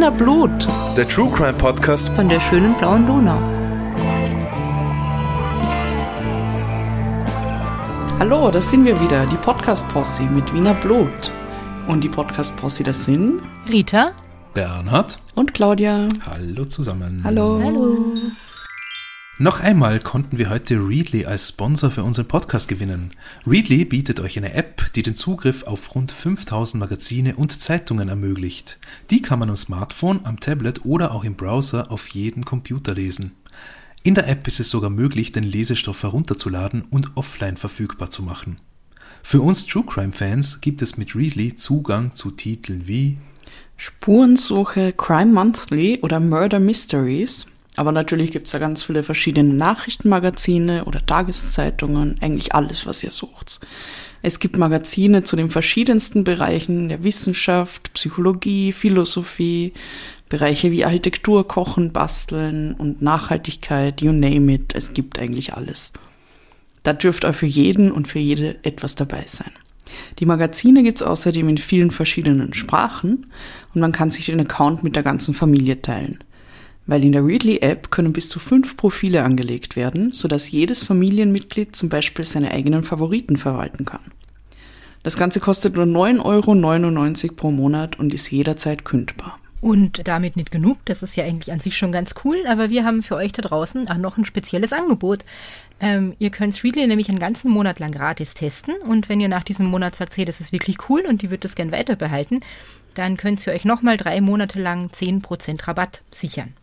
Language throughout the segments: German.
Wiener Blut Der True Crime Podcast von der schönen blauen Donau. Hallo, das sind wir wieder, die Podcast-Posse mit Wiener Blut. Und die Podcast-Posse, das sind Rita. Bernhard. und Claudia. Hallo zusammen. Hallo. Hallo. Noch einmal konnten wir heute Readly als Sponsor für unseren Podcast gewinnen. Readly bietet euch eine App, die den Zugriff auf rund 5000 Magazine und Zeitungen ermöglicht. Die kann man am Smartphone, am Tablet oder auch im Browser auf jedem Computer lesen. In der App ist es sogar möglich, den Lesestoff herunterzuladen und offline verfügbar zu machen. Für uns True Crime Fans gibt es mit Readly Zugang zu Titeln wie Spurensuche, Crime Monthly oder Murder Mysteries. Aber natürlich gibt es da ganz viele verschiedene Nachrichtenmagazine oder Tageszeitungen, eigentlich alles, was ihr sucht. Es gibt Magazine zu den verschiedensten Bereichen der Wissenschaft, Psychologie, Philosophie, Bereiche wie Architektur, Kochen, Basteln und Nachhaltigkeit, you name it. Es gibt eigentlich alles. Da dürfte auch für jeden und für jede etwas dabei sein. Die Magazine gibt's außerdem in vielen verschiedenen Sprachen und man kann sich den Account mit der ganzen Familie teilen. Weil in der Readly-App können bis zu fünf Profile angelegt werden, sodass jedes Familienmitglied zum Beispiel seine eigenen Favoriten verwalten kann. Das Ganze kostet nur 9,99 Euro pro Monat und ist jederzeit kündbar. Und damit nicht genug, das ist ja eigentlich an sich schon ganz cool, aber wir haben für euch da draußen auch noch ein spezielles Angebot. Ähm, ihr könnt Readly nämlich einen ganzen Monat lang gratis testen und wenn ihr nach diesem Monat sagt, hey, das ist wirklich cool und die wird das gern weiter behalten, dann könnt ihr euch nochmal drei Monate lang 10% Rabatt sichern.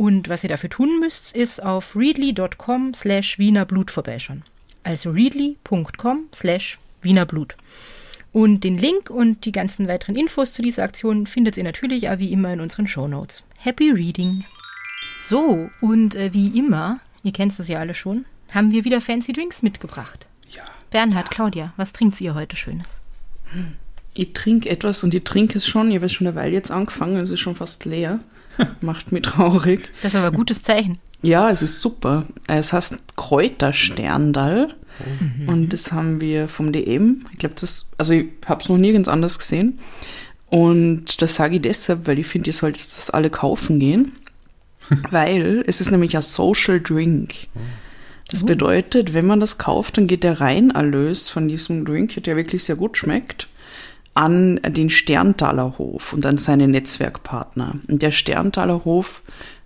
Und was ihr dafür tun müsst, ist auf readly.com slash wienerblut vorbeischauen. Also readly.com slash wienerblut. Und den Link und die ganzen weiteren Infos zu dieser Aktion findet ihr natürlich auch wie immer in unseren Shownotes. Happy Reading! So, und äh, wie immer, ihr kennt es ja alle schon, haben wir wieder fancy Drinks mitgebracht. Ja. Bernhard, Claudia, was trinkt ihr heute Schönes? Ich trinke etwas und ich trinke es schon, ich habe schon eine Weile jetzt angefangen, es ist schon fast leer. Macht mich traurig. Das ist aber ein gutes Zeichen. Ja, es ist super. Es heißt Kräutersterndal. Und das haben wir vom DM. Ich glaube, das, also ich habe es noch nirgends anders gesehen. Und das sage ich deshalb, weil ich finde, ihr solltet das alle kaufen gehen. weil es ist nämlich ein Social Drink. Das bedeutet, wenn man das kauft, dann geht der Reinerlös von diesem Drink, der wirklich sehr gut schmeckt, an den Sterntaler Hof und an seine Netzwerkpartner. Und der Sterntaler Hof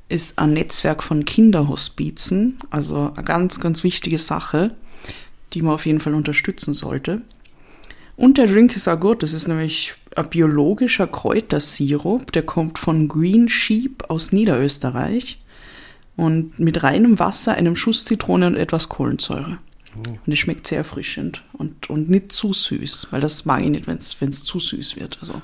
ist ein Netzwerk von Kinderhospizen, also eine ganz, ganz wichtige Sache, die man auf jeden Fall unterstützen sollte. Und der Drink ist auch gut, das ist nämlich ein biologischer Kräutersirup, der kommt von Green Sheep aus Niederösterreich und mit reinem Wasser, einem Schuss Zitrone und etwas Kohlensäure. Und es schmeckt sehr erfrischend und, und nicht zu süß, weil das mag ich nicht, wenn es zu süß wird. Also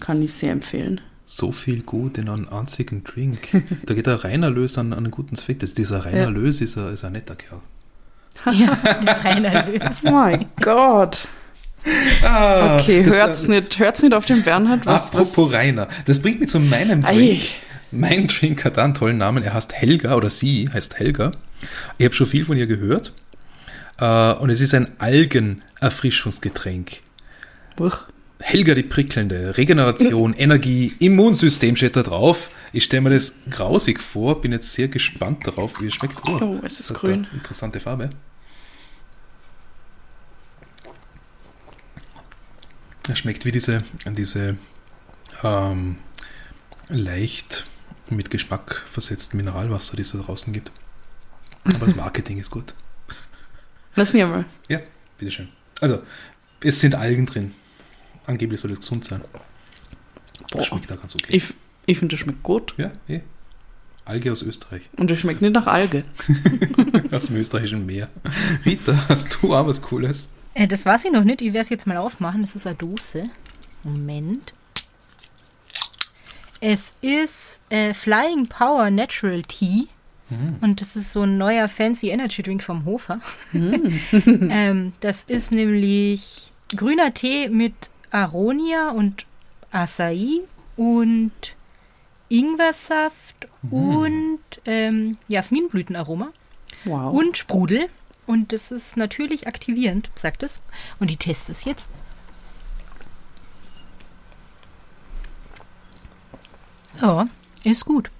kann ich sehr empfehlen. So viel gut in einem einzigen Drink. Da geht der Reinerlös an, an einen guten Zweck. Das, dieser Reinerlös ist, ein, ist ein netter Kerl. Ja, der Reinerlös. Oh mein Gott. Ah, Okay, hört's war- nicht, hört's nicht auf den Bernhard, was, Apropos was Rainer. Das bringt mich zu meinem Ei. Drink. Mein Drink hat einen tollen Namen. Er heißt Helga oder sie heißt Helga. Ich habe schon viel von ihr gehört. Äh, Und es ist ein Algenerfrischungsgetränk. Uch. Helga die prickelnde, Regeneration, Energie, Immunsystem steht da drauf. Ich stelle mir das grausig vor, bin jetzt sehr gespannt darauf, wie es schmeckt. Oh, es ist grün. Interessante Farbe. Es schmeckt wie diese, diese ähm, leicht mit Geschmack versetzten Mineralwasser, die es da draußen gibt. Aber das Marketing ist gut. Lass mich mal. Ja, bitteschön. Also, es sind Algen drin. Angeblich soll es gesund sein. Boah. Das schmeckt da ganz okay. Ich, ich finde, das schmeckt gut. ja, eh. Alge aus Österreich. Und das schmeckt nicht nach Alge. aus dem österreichischen Meer. Rita, hast du auch was Cooles? Äh, das weiß ich noch nicht. Ich werde es jetzt mal aufmachen. Das ist eine Dose. Moment. Es ist äh, Flying Power Natural Tea. Und das ist so ein neuer fancy Energy Drink vom Hofer. ähm, das ist nämlich grüner Tee mit Aronia und Acai und Ingwersaft und ähm, Jasminblütenaroma Wow. und Sprudel. Und das ist natürlich aktivierend, sagt es. Und ich teste es jetzt. Ja, ist gut.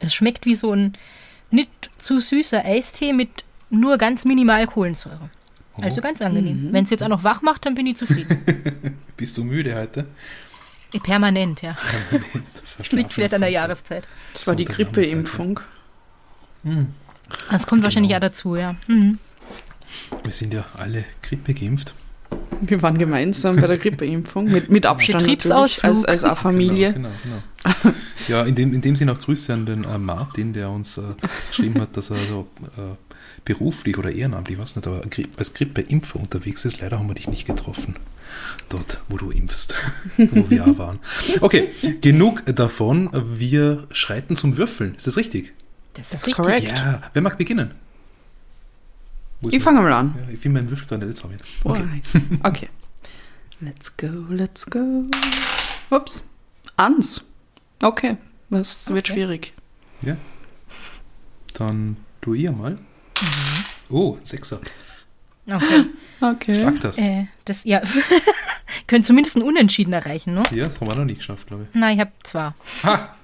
Es schmeckt wie so ein nicht zu süßer Eistee mit nur ganz minimal Kohlensäure. Also ganz angenehm. Wenn es jetzt auch noch wach macht, dann bin ich zufrieden. Bist du müde heute? Eh, Permanent, ja. Liegt vielleicht an der Sonntag. Jahreszeit. Das war die Grippeimpfung. Das kommt wahrscheinlich auch dazu, ja. Mhm. Wir sind ja alle Grippe geimpft. Wir waren gemeinsam bei der Grippeimpfung. Mit, mit Abstand Betriebsausflug. als, als eine Familie. Genau, genau, genau. Ja, in dem, in dem Sinne auch Grüße an den äh, Martin, der uns äh, geschrieben hat, dass er so äh, beruflich oder ehrenamtlich, ich weiß nicht, aber als Grippeimpfer unterwegs ist. Leider haben wir dich nicht getroffen. Dort, wo du impfst, wo wir auch waren. Okay, genug davon. Wir schreiten zum Würfeln. Ist das richtig? Das ist richtig. correct. Ja. Wer mag beginnen? Ich mein- fange mal an. Ja, ich finde meinen Würfel gar nicht. Jetzt habe ich ihn. Okay. Okay. Let's go, let's go. Ups. Ans. Okay. Das wird Okay. schwierig. Ja. Dann du ihr mal. Oh, ein Sechser. Okay. Okay. Schlag das. Äh, das, ja. Können zumindest ein Unentschieden erreichen, ne? Ja, das haben wir noch nicht geschafft, glaube ich. Nein, ich habe zwar. Ha!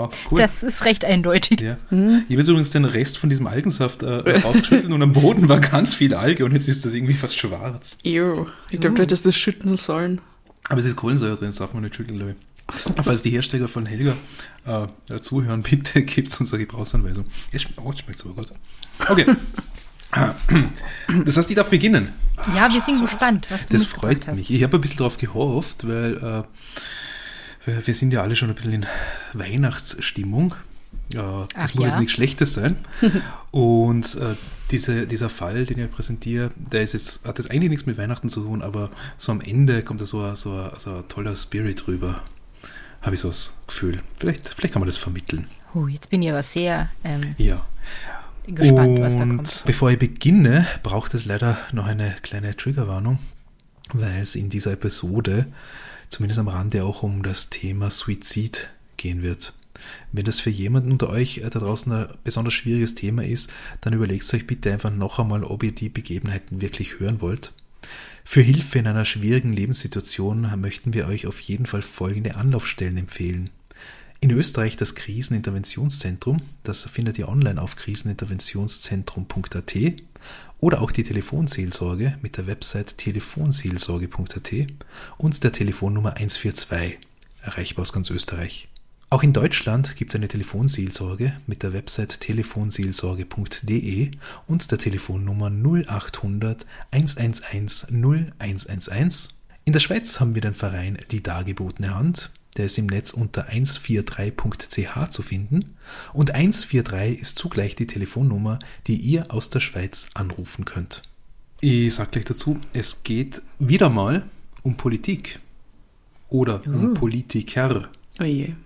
Wow, cool. Das ist recht eindeutig. ja. Ich habe übrigens den Rest von diesem Algensaft äh, rausgeschüttelt und am Boden war ganz viel Alge und jetzt ist das irgendwie fast schwarz. Ew. Ich glaube, du hättest das schütteln sollen. Aber es ist Kohlensäure drin, das darf man nicht schütteln, glaube ich. Falls die Hersteller von Helga äh, zuhören, bitte gebt uns eine Gebrauchsanweisung. Es schmeckt, oh, es schmeckt so gut. Okay. Das heißt, ich darf beginnen. Ja, wir sind gespannt, was du Das freut hast. mich. Ich habe ein bisschen darauf gehofft, weil äh, wir- wir sind ja alle schon ein bisschen in Weihnachtsstimmung. Äh, das Ach muss ja? jetzt nichts Schlechtes sein. Und äh, diese, dieser Fall, den ich präsentiere, der ist jetzt, hat jetzt eigentlich nichts mit Weihnachten zu tun, aber so am Ende kommt da so, ein- so, ein- so ein toller Spirit rüber. Habe ich so das Gefühl. Vielleicht, vielleicht kann man das vermitteln. Huh, jetzt bin ich aber sehr ähm, Ja. gespannt, was da Und kommt. bevor ich beginne, braucht es leider noch eine kleine Triggerwarnung, weil es in dieser Episode zumindest am Rande auch um das Thema Suizid gehen wird. Wenn das für jemanden unter euch äh, da draußen ein besonders schwieriges Thema ist, dann überlegt euch bitte einfach noch einmal, ob ihr die Begebenheiten wirklich hören wollt. Für Hilfe in einer schwierigen Lebenssituation möchten wir euch auf jeden Fall folgende Anlaufstellen empfehlen. In Österreich das Kriseninterventionszentrum, das findet ihr online auf kriseninterventionszentrum.at oder auch die Telefonseelsorge mit der Website telefonseelsorge.at und der Telefonnummer 142, erreichbar aus ganz Österreich. Auch in Deutschland gibt es eine Telefonseelsorge mit der Website telefonseelsorge.de und der Telefonnummer 0800 111 0111. In der Schweiz haben wir den Verein Die Dargebotene Hand. Der ist im Netz unter 143.ch zu finden. Und 143 ist zugleich die Telefonnummer, die ihr aus der Schweiz anrufen könnt. Ich sage gleich dazu, es geht wieder mal um Politik. Oder um Politiker. Oje.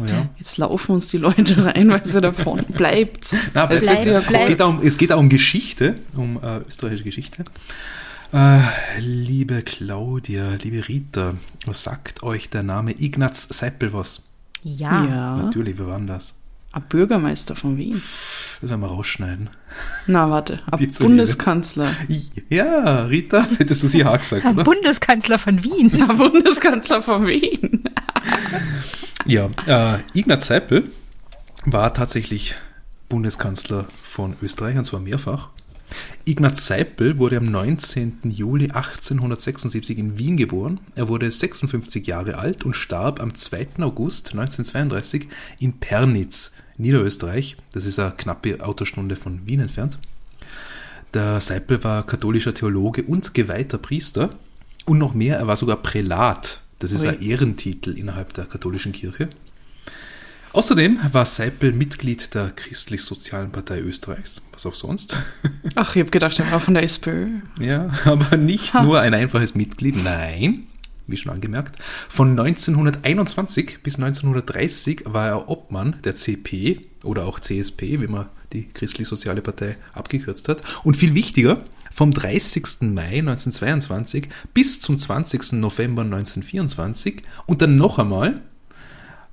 Ja. Jetzt laufen uns die Leute rein, weil sie davon bleibt. Na, es, Bleibt, geht, es, bleibt. geht auch um, es geht auch um Geschichte, um äh, österreichische Geschichte. Äh, liebe Claudia, liebe Rita, was sagt euch der Name Ignaz Seipel was? Ja. Ja. Natürlich, wir waren das. Ein Bürgermeister von Wien. Das werden wir rausschneiden. Na, warte. Ein. Bundeskanzler. Ja, Rita, das hättest du sie auch gesagt, oder? Bundeskanzler von Wien. Ein Bundeskanzler von Wien. Ja, äh, Ignaz Seipel war tatsächlich Bundeskanzler von Österreich, und zwar mehrfach. Ignaz Seipel wurde am 19. Juli 1876 in Wien geboren. Er wurde 56 Jahre alt und starb am 2. August 1932 in Pernitz, Niederösterreich. Das ist eine knappe Autostunde von Wien entfernt. Der Seipel war katholischer Theologe und geweihter Priester. Und noch mehr, er war sogar Prälat. Das ist Ui. ein Ehrentitel innerhalb der katholischen Kirche. Außerdem war Seipel Mitglied der Christlich-Sozialen Partei Österreichs. Was auch sonst. Ach, ich habe gedacht, er war von der SPÖ. Ja, aber nicht nur ein einfaches Mitglied, nein, wie schon angemerkt. Von 1921 bis 1930 war er Obmann der CP oder auch CSP, wie man die Christlich-Soziale Partei abgekürzt hat. Und viel wichtiger, vom 30. Mai 1922 bis zum 20. November 1924 und dann noch einmal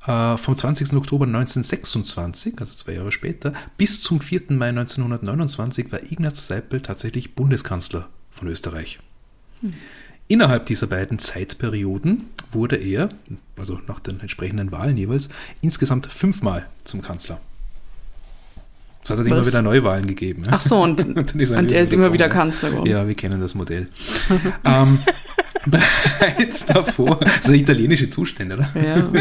vom 20. Oktober 1926, also zwei Jahre später, bis zum 4. Mai 1929 war Ignaz Seipel tatsächlich Bundeskanzler von Österreich. Innerhalb dieser beiden Zeitperioden wurde er, also nach den entsprechenden Wahlen jeweils, insgesamt fünfmal zum Kanzler. Es hat halt immer wieder Neuwahlen gegeben. Ach so, und, und, und er ist immer wieder Kanzler geworden. Ja, wir kennen das Modell. ähm, bereits davor, so italienische Zustände, oder? Ja.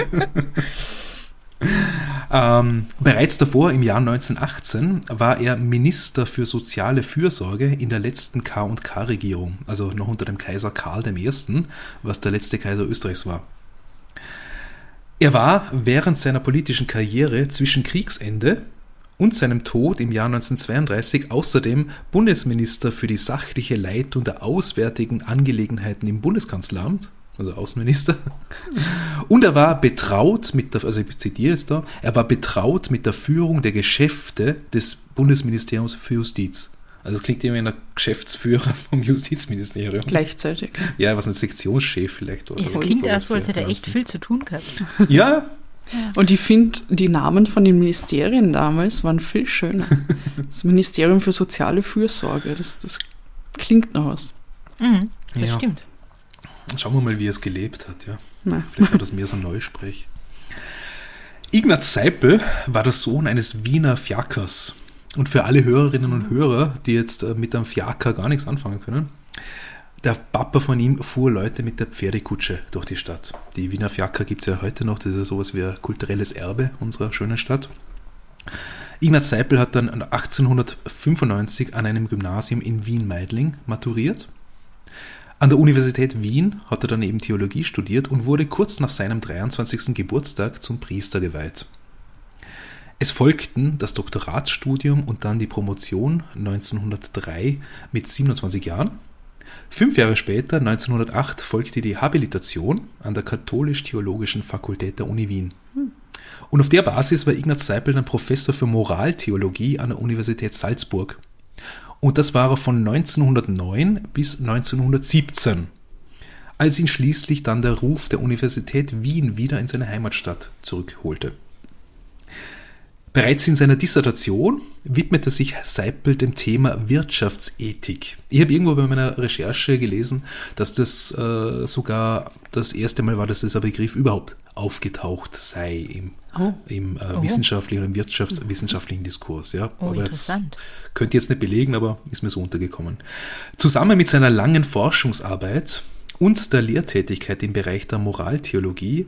Ähm, bereits davor, im Jahr 1918, war er Minister für soziale Fürsorge in der letzten K&K-Regierung, also noch unter dem Kaiser Karl I., was der letzte Kaiser Österreichs war. Er war während seiner politischen Karriere zwischen Kriegsende und seinem Tod im Jahr 1932 außerdem Bundesminister für die sachliche Leitung der auswärtigen Angelegenheiten im Bundeskanzleramt also Außenminister. Und er war betraut mit der, also ich zitiere es da, er war betraut mit der Führung der Geschäfte des Bundesministeriums für Justiz. Also es klingt immer wie ein Geschäftsführer vom Justizministerium. Gleichzeitig. Ja, was ein Sektionschef vielleicht. Oder es klingt erst so, als hätte er echt viel zu tun gehabt. Ja. Und ich finde, die Namen von den Ministerien damals waren viel schöner. Das Ministerium für soziale Fürsorge, das, das klingt noch was. Mhm, das ja. stimmt. Schauen wir mal, wie er es gelebt hat. Ja. Vielleicht war das mehr so ein Neusprech. Ignaz Seipel war der Sohn eines Wiener Fiakers. Und für alle Hörerinnen und Hörer, die jetzt äh, mit einem Fiaker gar nichts anfangen können, der Papa von ihm fuhr Leute mit der Pferdekutsche durch die Stadt. Die Wiener Fiaker gibt es ja heute noch, das ist ja sowas wie ein kulturelles Erbe unserer schönen Stadt. Ignaz Seipel hat dann 1895 an einem Gymnasium in Wien-Meidling maturiert an der Universität Wien hat er dann eben Theologie studiert und wurde kurz nach seinem 23. Geburtstag zum Priester geweiht. Es folgten das Doktoratsstudium und dann die Promotion 1903 mit 27 Jahren. Fünf Jahre später, 1908, folgte die Habilitation an der Katholisch-Theologischen Fakultät der Uni Wien. Und auf der Basis war Ignaz Seipel dann Professor für Moraltheologie an der Universität Salzburg. Und das war er von 1909 bis 1917, als ihn schließlich dann der Ruf der Universität Wien wieder in seine Heimatstadt zurückholte. Bereits in seiner Dissertation widmete sich Seipel dem Thema Wirtschaftsethik. Ich habe irgendwo bei meiner Recherche gelesen, dass das äh, sogar das erste Mal war, dass dieser Begriff überhaupt aufgetaucht sei im, oh. im äh, oh. wissenschaftlichen und wirtschaftswissenschaftlichen Diskurs. Ja. Oh, aber interessant. Jetzt, könnt ihr jetzt nicht belegen, aber ist mir so untergekommen. Zusammen mit seiner langen Forschungsarbeit und der Lehrtätigkeit im Bereich der Moraltheologie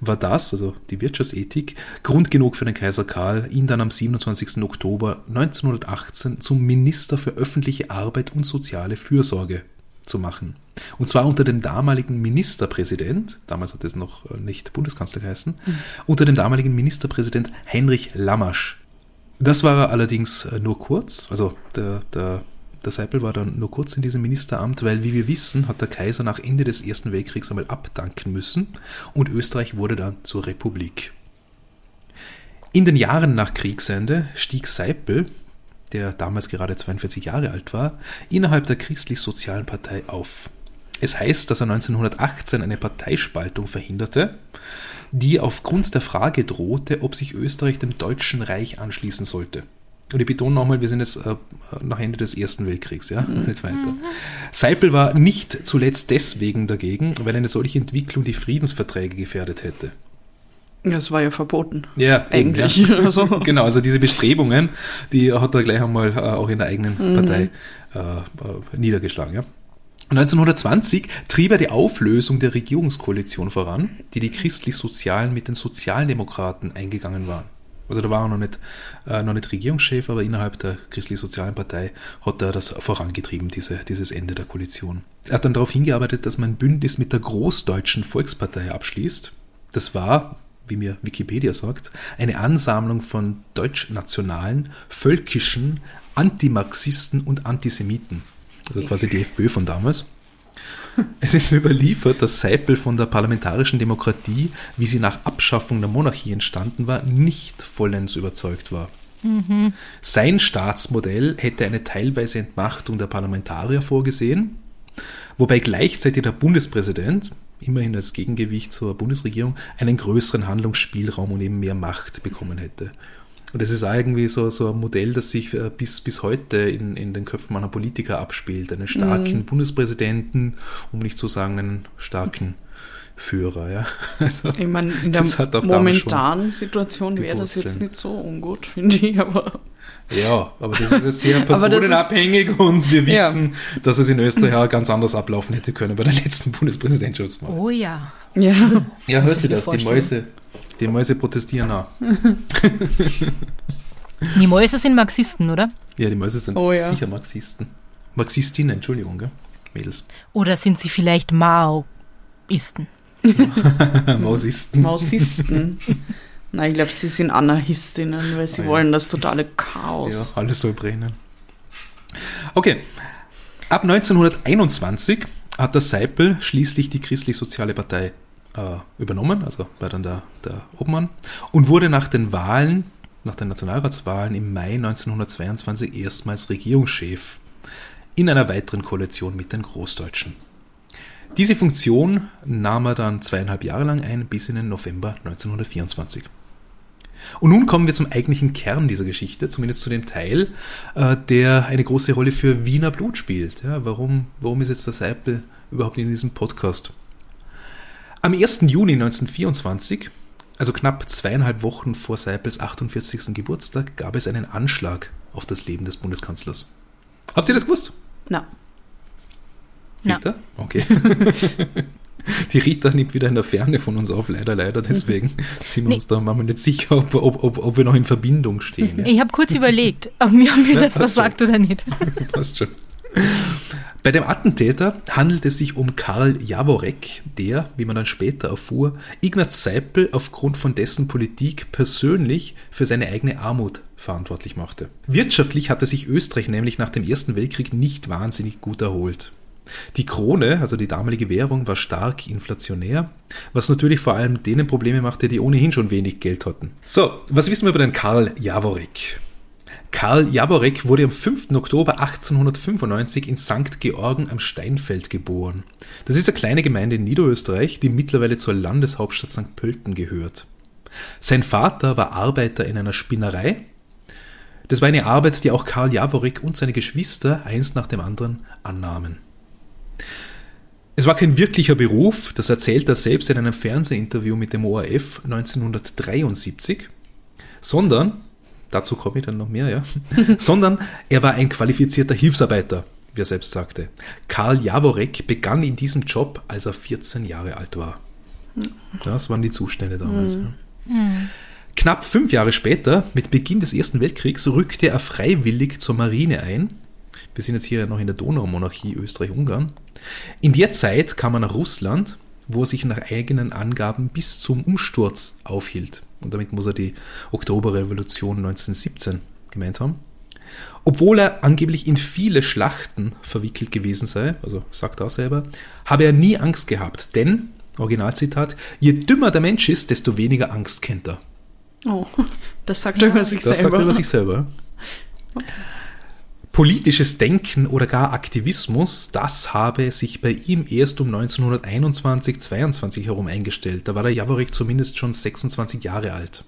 war das, also die Wirtschaftsethik, Grund genug für den Kaiser Karl, ihn dann am 27. Oktober 1918 zum Minister für öffentliche Arbeit und soziale Fürsorge zu machen. Und zwar unter dem damaligen Ministerpräsident, damals hat es noch äh, nicht Bundeskanzler geheißen, mhm. unter dem damaligen Ministerpräsident Heinrich Lammasch. Das war er allerdings äh, nur kurz, also der, der der Seipel war dann nur kurz in diesem Ministeramt, weil, wie wir wissen, hat der Kaiser nach Ende des Ersten Weltkriegs einmal abdanken müssen und Österreich wurde dann zur Republik. In den Jahren nach Kriegsende stieg Seipel, der damals gerade 42 Jahre alt war, innerhalb der christlich-sozialen Partei auf. Es heißt, dass er 1918 eine Parteispaltung verhinderte, die aufgrund der Frage drohte, ob sich Österreich dem Deutschen Reich anschließen sollte. Und ich betone nochmal, wir sind jetzt äh, nach Ende des Ersten Weltkriegs, ja, mhm. nicht weiter. Mhm. Seipel war nicht zuletzt deswegen dagegen, weil eine solche Entwicklung die Friedensverträge gefährdet hätte. Das war ja verboten. Ja, eigentlich. Ja. Also. genau, also diese Bestrebungen, die hat er gleich einmal äh, auch in der eigenen mhm. Partei äh, äh niedergeschlagen. Ja. 1920 trieb er die Auflösung der Regierungskoalition voran, die die christlich-sozialen mit den Sozialdemokraten eingegangen waren. Also da war er noch nicht, äh, noch nicht Regierungschef, aber innerhalb der christlich-sozialen Partei hat er das vorangetrieben, diese, dieses Ende der Koalition. Er hat dann darauf hingearbeitet, dass man ein Bündnis mit der Großdeutschen Volkspartei abschließt. Das war, wie mir Wikipedia sagt, eine Ansammlung von deutschnationalen, völkischen, Antimarxisten und Antisemiten. Also quasi die FPÖ von damals. Es ist überliefert, dass Seipel von der parlamentarischen Demokratie, wie sie nach Abschaffung der Monarchie entstanden war, nicht vollends überzeugt war. Mhm. Sein Staatsmodell hätte eine teilweise Entmachtung der Parlamentarier vorgesehen, wobei gleichzeitig der Bundespräsident, immerhin als Gegengewicht zur Bundesregierung, einen größeren Handlungsspielraum und eben mehr Macht bekommen hätte. Und das ist auch irgendwie so, so ein Modell, das sich äh, bis, bis heute in, in den Köpfen meiner Politiker abspielt. Einen starken Mhm. Bundespräsidenten, um nicht zu sagen einen starken Führer. Ja? Also, Ich meine, in der momentanen Situation wäre das jetzt nicht so ungut, finde ich, aber Ja, aber das ist jetzt sehr das ist- personenabhängig und wir Ja. wissen, dass es in Österreich auch ganz anders ablaufen hätte können bei der letzten Bundespräsidentschaftswahl. Oh ja. ja. Ja, hört ich sie das? Die. Mäuse, die Mäuse protestieren auch. Die Mäuse sind Marxisten, oder? Ja, die Mäuse sind Oh ja. sicher Marxisten. Marxistinnen, Entschuldigung, gell? Mädels. Oder sind sie vielleicht Maoisten? Mausisten. Mausisten. Nein, ich glaube, sie sind Anarchistinnen, weil sie Ah, ja. wollen das totale Ja, Chaos. alles soll brennen. Okay. Ab 1921 hat der Seipel schließlich die Christlich-Soziale Partei übernommen, also war dann der, der Obmann, und wurde nach den Wahlen, nach den Nationalratswahlen im Mai 1922 erstmals Regierungschef in einer weiteren Koalition mit den Großdeutschen. Diese Funktion nahm er dann zweieinhalb Jahre lang ein, bis in den November 1924. Und nun kommen wir zum eigentlichen Kern dieser Geschichte, zumindest zu dem Teil, äh, der eine große Rolle für Wiener Blut spielt. Ja, warum, warum ist jetzt der Seipel überhaupt in diesem Podcast? Am 1. Juni 1924, also knapp zweieinhalb Wochen vor Seipels 48. Geburtstag, gab es einen Anschlag auf das Leben des Bundeskanzlers. Habt ihr das gewusst? Na, Na. Rita? Okay. Die Rita nimmt wieder in der Ferne von uns auf, leider, leider. Deswegen sind wir Nee. uns da manchmal nicht sicher, ob, ob, ob, ob wir noch in Verbindung stehen. Ja? Ich habe kurz überlegt, ob mir, ob mir Ja, das was schon. sagt oder nicht. Passt schon. Bei dem Attentäter handelt es sich um Karl Jaworek, der, wie man dann später erfuhr, Ignaz Seipel aufgrund von dessen Politik persönlich für seine eigene Armut verantwortlich machte. Wirtschaftlich hatte sich Österreich nämlich nach dem Ersten Weltkrieg nicht wahnsinnig gut erholt. Die Krone, also die damalige Währung, war stark inflationär, was natürlich vor allem denen Probleme machte, die ohnehin schon wenig Geld hatten. So, was wissen wir über den Karl Jaworek? Karl Jaworek wurde am 5. Oktober 1895 in St. Georgen am Steinfeld geboren. Das ist eine kleine Gemeinde in Niederösterreich, die mittlerweile zur Landeshauptstadt St. Pölten gehört. Sein Vater war Arbeiter in einer Spinnerei. Das war eine Arbeit, die auch Karl Jaworek und seine Geschwister eins nach dem anderen annahmen. Es war kein wirklicher Beruf, das erzählt er selbst in einem Fernsehinterview mit dem ORF 1973, sondern dazu komme ich dann noch mehr, ja, sondern er war ein qualifizierter Hilfsarbeiter, wie er selbst sagte. Karl Jaworek begann in diesem Job, als er 14 Jahre alt war. Das waren die Zustände damals. Ja. Knapp fünf Jahre später, mit Beginn des Ersten Weltkriegs, rückte er freiwillig zur Marine ein. Wir sind jetzt hier noch in der Donaumonarchie Österreich-Ungarn. In der Zeit kam er nach Russland, wo er sich nach eigenen Angaben bis zum Umsturz aufhielt. Und damit muss er die Oktoberrevolution 1917 gemeint haben. Obwohl er angeblich in viele Schlachten verwickelt gewesen sei, also sagt er auch selber, habe er nie Angst gehabt, denn, Originalzitat, je dümmer der Mensch ist, desto weniger Angst kennt er. oh, das sagt er über sich Das selber. sagt er über sich selber. Politisches Denken oder gar Aktivismus, das habe sich bei ihm erst um 1921, 22 herum eingestellt. Da war der Jaworek zumindest schon 26 Jahre alt.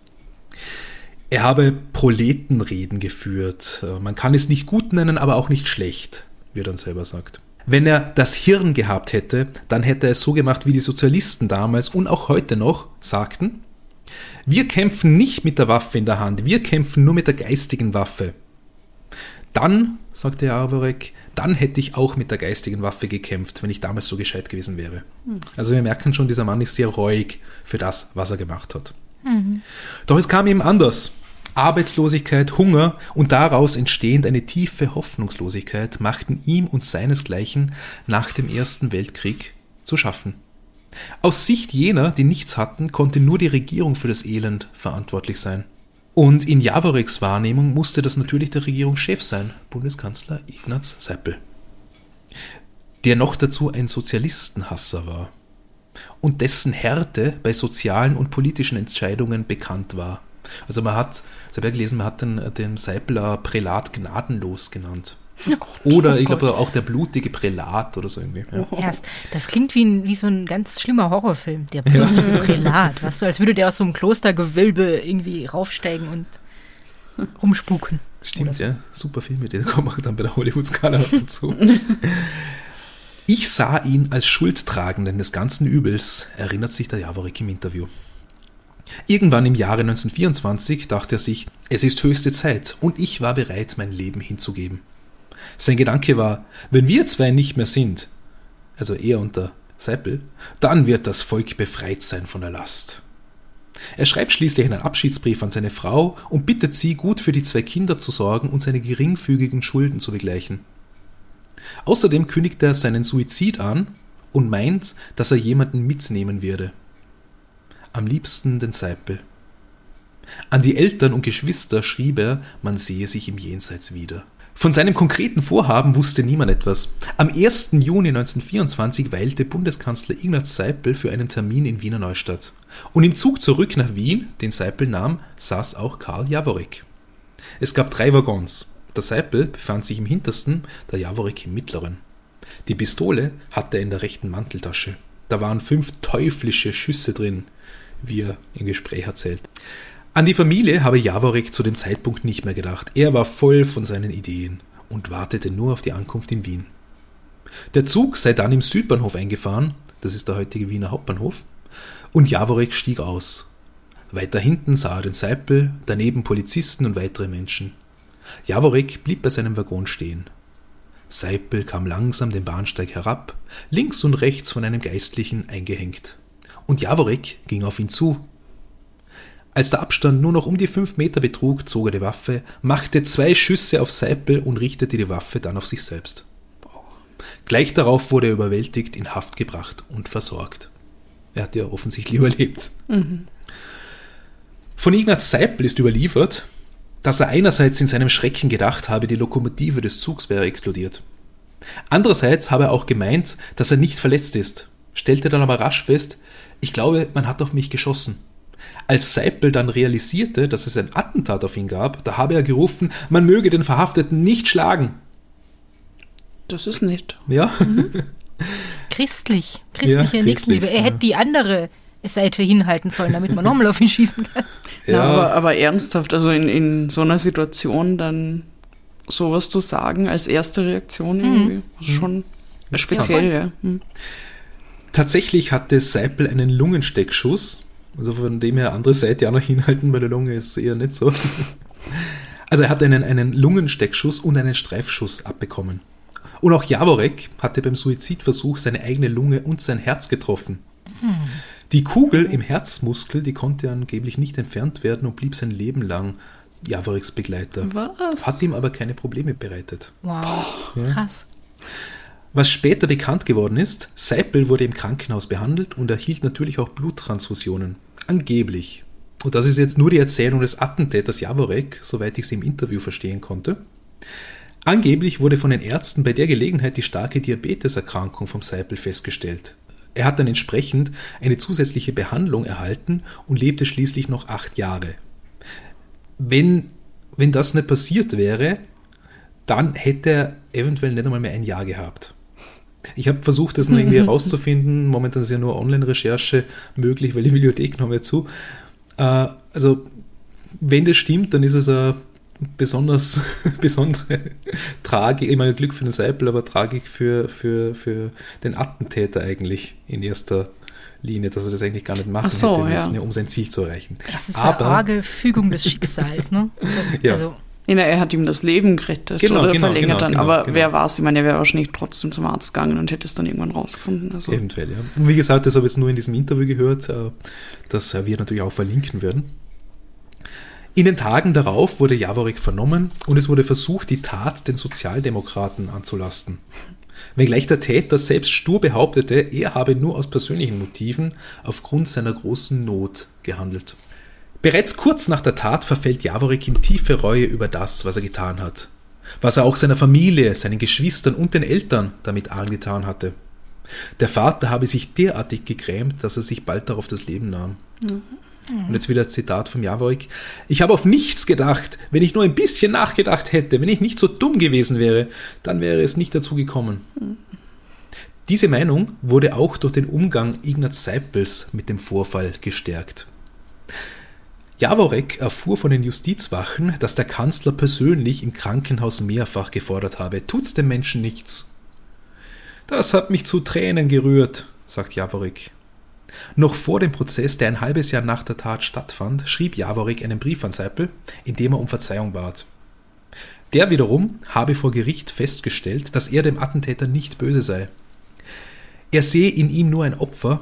Er habe Proletenreden geführt. Äh, Man kann es nicht gut nennen, aber auch nicht schlecht, wie er dann selber sagt. Wenn er das Hirn gehabt hätte, dann hätte er es so gemacht, wie die Sozialisten damals und auch heute noch sagten. Wir kämpfen nicht mit der Waffe in der Hand, wir kämpfen nur mit der geistigen Waffe. Dann, sagte Jaworek, dann hätte ich auch mit der geistigen Waffe gekämpft, wenn ich damals so gescheit gewesen wäre. Also wir merken schon, dieser Mann ist sehr reuig für das, was er gemacht hat. Doch es kam ihm anders. Arbeitslosigkeit, Hunger und daraus entstehend eine tiefe Hoffnungslosigkeit machten ihm und seinesgleichen nach dem Ersten Weltkrieg zu schaffen. Aus Sicht jener, die nichts hatten, konnte nur die Regierung für das Elend verantwortlich sein. Und in Jaworeks Wahrnehmung musste das natürlich der Regierungschef sein, Bundeskanzler Ignaz Seipel, der noch dazu ein Sozialistenhasser war und dessen Härte bei sozialen und politischen Entscheidungen bekannt war. Also man hat, ich habe ja gelesen, man hat den, den Seipler Prälat gnadenlos genannt. Oder oh ich glaube auch der blutige Prälat oder so irgendwie. Ja. Erst, das klingt wie, ein, wie so ein ganz schlimmer Horrorfilm. Der blutige Prälat. Was du, als würde der aus so einem Klostergewölbe irgendwie raufsteigen und. rumspuken. Stimmt, so. ja. Super Filme, die kommen dann bei der Hollywood-Skala dazu. ich sah ihn als Schuldtragenden des ganzen Übels, erinnert sich der Javorek im Interview. Irgendwann im Jahre 1924 dachte er sich, es ist höchste Zeit und ich war bereit, mein Leben hinzugeben. Sein Gedanke war, wenn wir zwei nicht mehr sind, also er und der Seppel, dann wird das Volk befreit sein von der Last. Er schreibt schließlich einen Abschiedsbrief an seine Frau und bittet sie, gut für die zwei Kinder zu sorgen und seine geringfügigen Schulden zu begleichen. Außerdem kündigt er seinen Suizid an und meint, dass er jemanden mitnehmen werde. Am liebsten den Seipel. An die Eltern und Geschwister schrieb er, man sehe sich im Jenseits wieder. Von seinem konkreten Vorhaben wusste niemand etwas. Am 1. Juni 1924 weilte Bundeskanzler Ignaz Seipel für einen Termin in Wiener Neustadt. Und im Zug zurück nach Wien, den Seipel nahm, saß auch Karl Jaworek. Es gab drei Waggons. Der Seipel befand sich im hintersten, der Jaworek im mittleren. Die Pistole hatte er in der rechten Manteltasche. Da waren fünf teuflische Schüsse drin, wie er im Gespräch erzählt. An die Familie habe Jaworek zu dem Zeitpunkt nicht mehr gedacht. Er war voll von seinen Ideen und wartete nur auf die Ankunft in Wien. Der Zug sei dann im Südbahnhof eingefahren, das ist der heutige Wiener Hauptbahnhof, und Jaworek stieg aus. Weiter hinten sah er den Seipel, daneben Polizisten und weitere Menschen. Jaworek blieb bei seinem Waggon stehen. Seipel kam langsam den Bahnsteig herab, links und rechts von einem Geistlichen eingehängt. Und Jaworek ging auf ihn zu als der Abstand nur noch um die fünf Meter betrug, zog er die Waffe, machte zwei Schüsse auf Seipel und richtete die Waffe dann auf sich selbst. Gleich darauf wurde er überwältigt, in Haft gebracht und versorgt. Er hat ja offensichtlich überlebt. Mhm. Von Ignaz Seipel ist überliefert, dass er einerseits in seinem Schrecken gedacht habe, die Lokomotive des Zugs wäre explodiert. Andererseits habe er auch gemeint, dass er nicht verletzt ist, stellte dann aber rasch fest, ich glaube, man hat auf mich geschossen. Als Seipel dann realisierte, dass es ein Attentat auf ihn gab, da habe er gerufen, man möge den Verhafteten nicht schlagen. Das ist nett. Ja. Mhm. Christlich, christliche ja, Nächstenliebe. Er ja. hätte die andere Seite hinhalten sollen, damit man nochmal auf ihn schießen kann. Ja, ja aber, aber, ernsthaft, also in, in so einer Situation dann sowas zu sagen als erste Reaktion mhm. irgendwie, mhm. schon speziell, ja. Mhm. Tatsächlich hatte Seipel einen Lungensteckschuss also von dem her andere Seite auch noch hinhalten bei der Lunge ist eher nicht so. Also er hat einen, einen Lungensteckschuss und einen Streifschuss abbekommen. Und auch Jaworek hatte beim Suizidversuch seine eigene Lunge und sein Herz getroffen. Die Kugel im Herzmuskel, die konnte angeblich nicht entfernt werden und blieb sein Leben lang Jaworeks Begleiter. Was? Hat ihm aber keine Probleme bereitet. Wow, ja. krass. Was später bekannt geworden ist, Seipel wurde im Krankenhaus behandelt und erhielt natürlich auch Bluttransfusionen. Angeblich. Und das ist jetzt nur die Erzählung des Attentäters Javorek, soweit ich sie im Interview verstehen konnte. Angeblich wurde von den Ärzten bei der Gelegenheit die starke Diabeteserkrankung vom Seipel festgestellt. Er hat dann entsprechend eine zusätzliche Behandlung erhalten und lebte schließlich noch acht Jahre. Wenn, wenn das nicht passiert wäre, dann hätte er eventuell nicht einmal mehr ein Jahr gehabt. Ich habe versucht, das noch irgendwie herauszufinden. Momentan ist ja nur Online-Recherche möglich, weil die Bibliothek noch mehr zu. Äh, also, wenn das stimmt, dann ist es eine besonders besondere Tragik. Ich meine, Glück für den Seipel, aber Tragik für, für, für den Attentäter eigentlich in erster Linie, dass er das eigentlich gar nicht machen so, hätte müssen, ja. um sein Ziel zu erreichen. Das ist aber, eine arge Fügung des Schicksals, ne? Das, ja. Also ja, er hat ihm das Leben gerettet genau, oder genau, verlängert genau, dann. genau, aber genau. wer war es? Ich meine, er wäre wahrscheinlich trotzdem zum Arzt gegangen und hätte es dann irgendwann rausgefunden. Also. Eventuell, ja. Und wie gesagt, das habe ich jetzt nur in diesem Interview gehört, äh, das wir natürlich auch verlinken werden. In den Tagen darauf wurde Jaworek vernommen und es wurde versucht, die Tat den Sozialdemokraten anzulasten. Wenngleich der Täter selbst stur behauptete, er habe nur aus persönlichen Motiven aufgrund seiner großen Not gehandelt. Bereits kurz nach der Tat verfällt Jaworek in tiefe Reue über das, was er getan hat. Was er auch seiner Familie, seinen Geschwistern und den Eltern damit angetan hatte. Der Vater habe sich derartig gegrämt, dass er sich bald darauf das Leben nahm. Mhm. Und jetzt wieder ein Zitat vom Jaworek. Ich habe auf nichts gedacht. Wenn ich nur ein bisschen nachgedacht hätte, wenn ich nicht so dumm gewesen wäre, dann wäre es nicht dazu gekommen. Mhm. Diese Meinung wurde auch durch den Umgang Ignaz Seipels mit dem Vorfall gestärkt. Jaworek erfuhr von den Justizwachen, dass der Kanzler persönlich im Krankenhaus mehrfach gefordert habe, tut's dem Menschen nichts. Das hat mich zu Tränen gerührt, sagt Jaworek. Noch vor dem Prozess, der ein halbes Jahr nach der Tat stattfand, schrieb Jaworek einen Brief an Seipel, in dem er um Verzeihung bat. Der wiederum habe vor Gericht festgestellt, dass er dem Attentäter nicht böse sei. Er sehe in ihm nur ein Opfer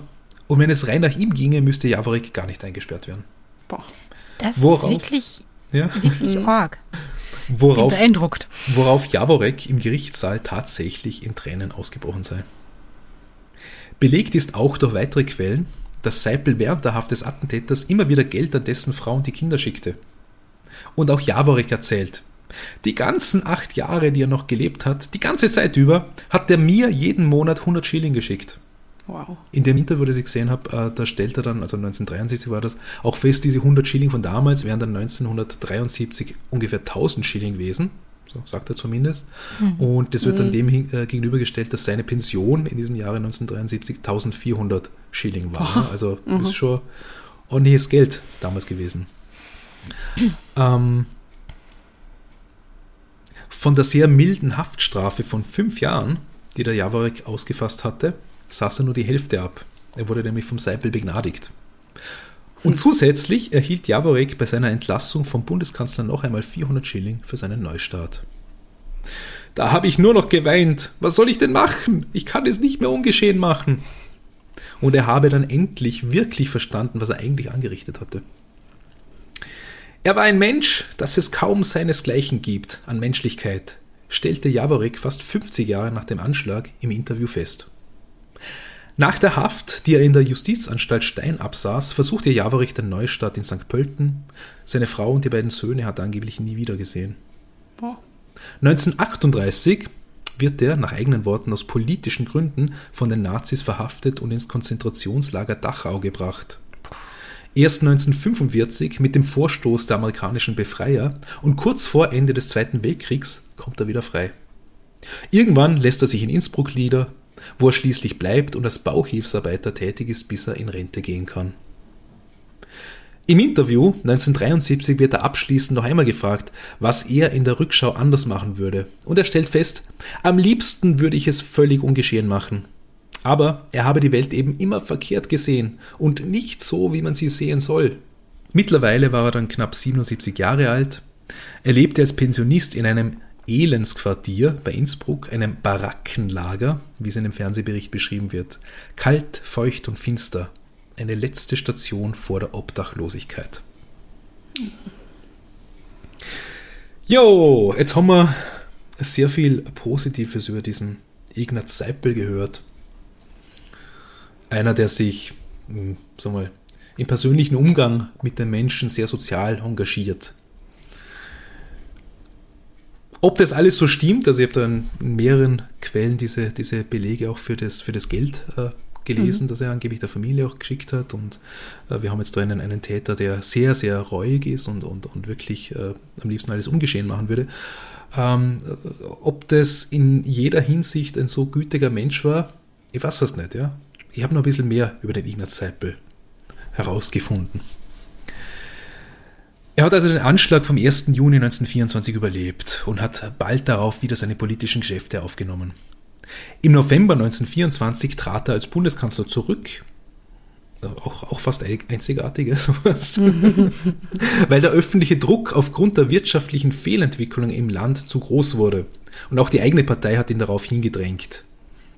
und wenn es rein nach ihm ginge, müsste Jaworek gar nicht eingesperrt werden. Boah. Das worauf, ist wirklich, ja? wirklich arg. Worauf, beeindruckt. Worauf Jaworek im Gerichtssaal tatsächlich in Tränen ausgebrochen sei. Belegt ist auch durch weitere Quellen, dass Seipel während der Haft des Attentäters immer wieder Geld an dessen Frau und die Kinder schickte. Und auch Jaworek erzählt, die ganzen acht Jahre, die er noch gelebt hat, die ganze Zeit über, hat er mir jeden Monat 100 Schilling geschickt. Wow. In dem Interview, das ich gesehen habe, äh, da stellt er dann, also 1973 war das, auch fest, diese 100 Schilling von damals wären dann 1973 ungefähr 1000 Schilling gewesen so sagt er zumindest. Mhm. Und das wird dann mhm. dem äh, gegenübergestellt, dass seine Pension in diesem Jahre 1973 1400 Schilling war. Oh. Also mhm. ist schon ordentliches Geld damals gewesen. ähm, von der sehr milden Haftstrafe von fünf Jahren, die der Jaworek ausgefasst hatte, saß er nur die Hälfte ab. Er wurde nämlich vom Seipel begnadigt. Und zusätzlich erhielt Jaworek bei seiner Entlassung vom Bundeskanzler noch einmal 400 Schilling für seinen Neustart. Da habe ich nur noch geweint. Was soll ich denn machen? Ich kann es nicht mehr ungeschehen machen. Und er habe dann endlich wirklich verstanden, was er eigentlich angerichtet hatte. Er war ein Mensch, das es kaum seinesgleichen gibt an Menschlichkeit, stellte Jaworek fast 50 Jahre nach dem Anschlag im Interview fest. Nach der Haft, die er in der Justizanstalt Stein absaß, versuchte Javorich den Neustart in St. Pölten. Seine Frau und die beiden Söhne hat er angeblich nie wieder gesehen. Oh. 1938 wird er, nach eigenen Worten, aus politischen Gründen von den Nazis verhaftet und ins Konzentrationslager Dachau gebracht. Erst 1945 mit dem Vorstoß der amerikanischen Befreier und kurz vor Ende des Zweiten Weltkriegs kommt er wieder frei. Irgendwann lässt er sich in Innsbruck nieder, wo er schließlich bleibt und als Bauhilfsarbeiter tätig ist, bis er in Rente gehen kann. Im Interview 1973 wird er abschließend noch einmal gefragt, was er in der Rückschau anders machen würde. Und er stellt fest, am liebsten würde ich es völlig ungeschehen machen. Aber er habe die Welt eben immer verkehrt gesehen und nicht so, wie man sie sehen soll. Mittlerweile war er dann knapp 77 Jahre alt. Er lebte als Pensionist in einem Elendsquartier bei Innsbruck, einem Barackenlager, wie es in dem Fernsehbericht beschrieben wird. Kalt, feucht und finster. Eine letzte Station vor der Obdachlosigkeit. Jo, jetzt haben wir sehr viel Positives über diesen Ignaz Seipel gehört. Einer, der sich, hm, sag mal, im persönlichen Umgang mit den Menschen sehr sozial engagiert. Ob das alles so stimmt, also ich habe da in, mehreren Quellen diese, diese Belege auch für das, für das Geld äh, gelesen, mhm. das er angeblich der Familie auch geschickt hat. Und äh, wir haben jetzt da einen, einen Täter, der sehr, sehr reuig ist und, und, und wirklich äh, am liebsten alles ungeschehen machen würde. Ähm, ob das in jeder Hinsicht ein so gütiger Mensch war, ich weiß das nicht, ja. Ich habe noch ein bisschen mehr über den Ignaz Seipel herausgefunden. Er hat also den Anschlag vom 1. Juni 1924 überlebt und hat bald darauf wieder seine politischen Geschäfte aufgenommen. Im November 1924 trat er als Bundeskanzler zurück. Auch, auch fast einzigartige sowas. Weil der öffentliche Druck aufgrund der wirtschaftlichen Fehlentwicklung im Land zu groß wurde. Und auch die eigene Partei hat ihn darauf hingedrängt.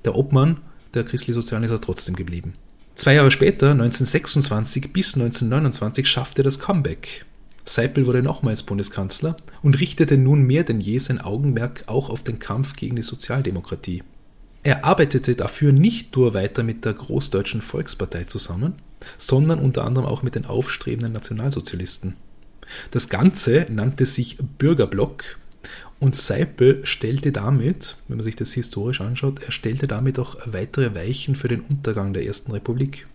Der Obmann der Christlich-Sozialen ist er trotzdem geblieben. Zwei Jahre später, 1926 bis 1929, schaffte er das Comeback. Seipel wurde nochmals Bundeskanzler und richtete nun mehr denn je sein Augenmerk auch auf den Kampf gegen die Sozialdemokratie. Er arbeitete dafür nicht nur weiter mit der Großdeutschen Volkspartei zusammen, sondern unter anderem auch mit den aufstrebenden Nationalsozialisten. Das Ganze nannte sich Bürgerblock und Seipel stellte damit, wenn man sich das historisch anschaut, er stellte damit auch weitere Weichen für den Untergang der Ersten Republik.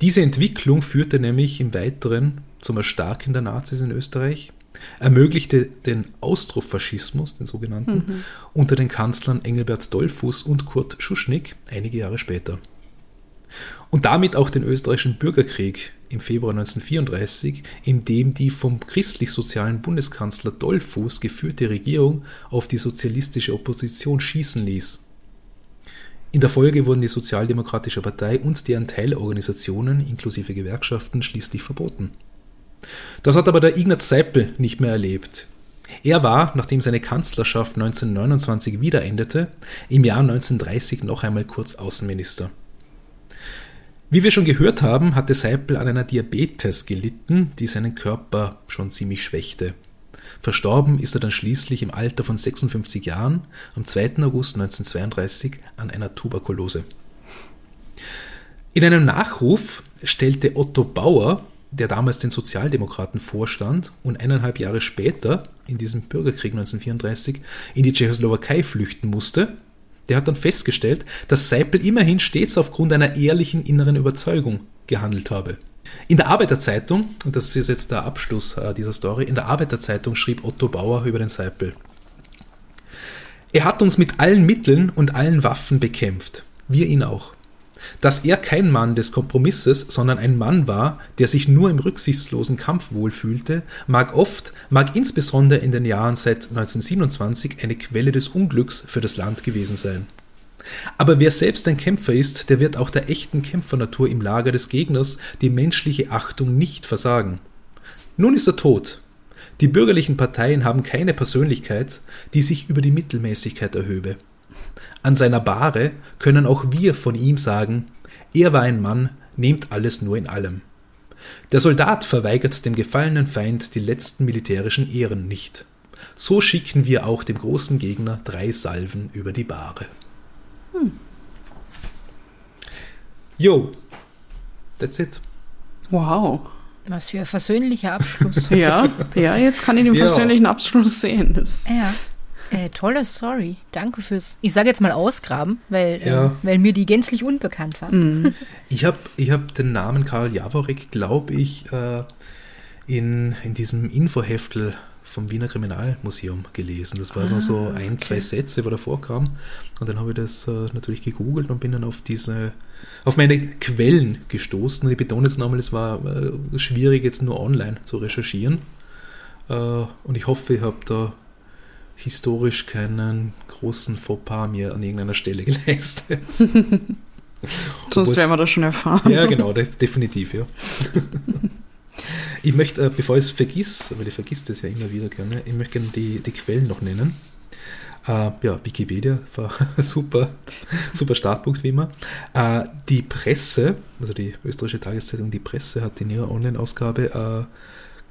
Diese Entwicklung führte nämlich im Weiteren zum Erstarken der Nazis in Österreich, ermöglichte den Austrofaschismus, den sogenannten, mhm. unter den Kanzlern Engelbert Dollfuß und Kurt Schuschnigg einige Jahre später. Und damit auch den österreichischen Bürgerkrieg im Februar 1934, in dem die vom christlich-sozialen Bundeskanzler Dollfuß geführte Regierung auf die sozialistische Opposition schießen ließ. In der Folge wurden die Sozialdemokratische Partei und deren Teilorganisationen inklusive Gewerkschaften schließlich verboten. Das hat aber der Ignaz Seipel nicht mehr erlebt. Er war, nachdem seine Kanzlerschaft 1929 wieder endete, im Jahr 1930 noch einmal kurz Außenminister. Wie wir schon gehört haben, hatte Seipel an einer Diabetes gelitten, die seinen Körper schon ziemlich schwächte. Verstorben ist er dann schließlich im Alter von 56 Jahren am 2. August 1932 an einer Tuberkulose. In einem Nachruf stellte Otto Bauer, der damals den Sozialdemokraten vorstand und eineinhalb Jahre später, in diesem Bürgerkrieg 1934, in die Tschechoslowakei flüchten musste, der hat dann festgestellt, dass Seipel immerhin stets aufgrund einer ehrlichen inneren Überzeugung gehandelt habe. In der Arbeiterzeitung, und das ist jetzt der Abschluss äh, dieser Story, in der Arbeiterzeitung schrieb Otto Bauer über den Seipel. Er hat uns mit allen Mitteln und allen Waffen bekämpft, wir ihn auch. Dass er kein Mann des Kompromisses, sondern ein Mann war, der sich nur im rücksichtslosen Kampf wohlfühlte, mag oft, mag insbesondere in den Jahren seit 1927 eine Quelle des Unglücks für das Land gewesen sein. Aber wer selbst ein Kämpfer ist, der wird auch der echten Kämpfernatur im Lager des Gegners die menschliche Achtung nicht versagen. Nun ist er tot. Die bürgerlichen Parteien haben keine Persönlichkeit, die sich über die Mittelmäßigkeit erhöbe. An seiner Bahre können auch wir von ihm sagen, er war ein Mann, nehmt alles nur in allem. Der Soldat verweigert dem gefallenen Feind die letzten militärischen Ehren nicht. So schicken wir auch dem großen Gegner drei Salven über die Bahre. Hm. Jo, that's it. Wow. Was für ein versöhnlicher Abschluss. ja, ja, jetzt kann ich den ja. versöhnlichen Abschluss sehen. Das ja. Äh, tolle Story. Danke fürs, ich sage jetzt mal ausgraben, weil, ja. äh, weil mir die gänzlich unbekannt war. Mhm. Ich habe ich hab den Namen Karl Jaworek, glaube ich, äh, in, in diesem Infoheftel vom Wiener Kriminalmuseum gelesen. Das waren ah, nur so ein, okay. zwei Sätze, wo davor kam. Und dann habe ich das äh, natürlich gegoogelt und bin dann auf diese, auf meine Quellen gestoßen. Und ich betone jetzt nochmal, es war äh, schwierig, jetzt nur online zu recherchieren. Äh, und ich hoffe, ich habe da historisch keinen großen Fauxpas mir an irgendeiner Stelle geleistet. Sonst werden wir das schon erfahren. Ja, genau, de definitiv, ja. ich möchte, äh, bevor ich es vergiss, weil ich vergisst das ja immer wieder gerne, ich möchte gerne die, die Quellen noch nennen. Uh, ja, Wikipedia war super, super Startpunkt wie immer. Uh, die Presse, also die österreichische Tageszeitung Die Presse, hat in ihrer Online-Ausgabe uh,